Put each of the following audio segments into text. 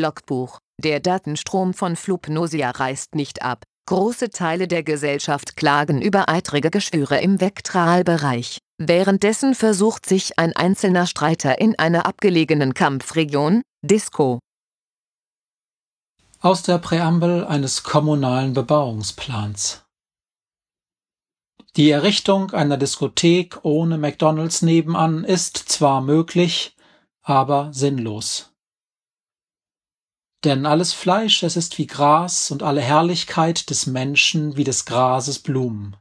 Logbuch. Der Datenstrom von Flugnosia reißt nicht ab. Große Teile der Gesellschaft klagen über eitrige Geschwüre im Vektralbereich. Währenddessen versucht sich ein einzelner Streiter in einer abgelegenen Kampfregion, Disco. Aus der Präambel eines kommunalen Bebauungsplans. Die Errichtung einer Diskothek ohne McDonalds nebenan ist zwar möglich, aber sinnlos. Denn alles Fleisch, es ist wie Gras und alle Herrlichkeit des Menschen wie des Grases Blumen.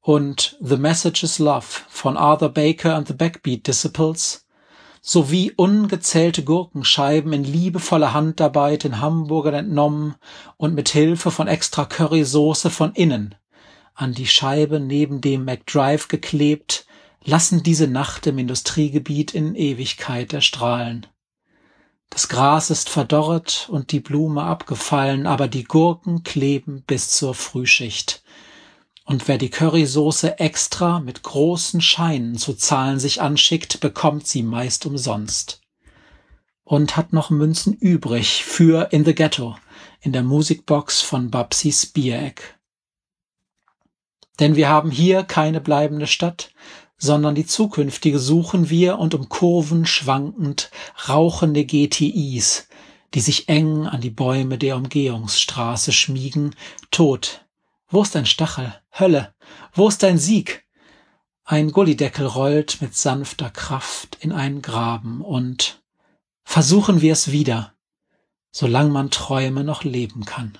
Und The Message is Love von Arthur Baker and the Backbeat Disciples sowie ungezählte Gurkenscheiben in liebevoller Handarbeit in Hamburgern entnommen und mit Hilfe von extra Currysoße von innen an die Scheibe neben dem McDrive geklebt, lassen diese Nacht im Industriegebiet in Ewigkeit erstrahlen. Das Gras ist verdorret und die Blume abgefallen, aber die Gurken kleben bis zur Frühschicht. Und wer die Currysoße extra mit großen Scheinen zu zahlen sich anschickt, bekommt sie meist umsonst. Und hat noch Münzen übrig für In the Ghetto in der Musikbox von Babsis Biereck. Denn wir haben hier keine bleibende Stadt, sondern die zukünftige suchen wir und um Kurven schwankend rauchende GTIs, die sich eng an die Bäume der Umgehungsstraße schmiegen, tot. Wo ist dein Stachel? Hölle! Wo ist dein Sieg? Ein Gullideckel rollt mit sanfter Kraft in einen Graben und versuchen wir es wieder, solang man Träume noch leben kann.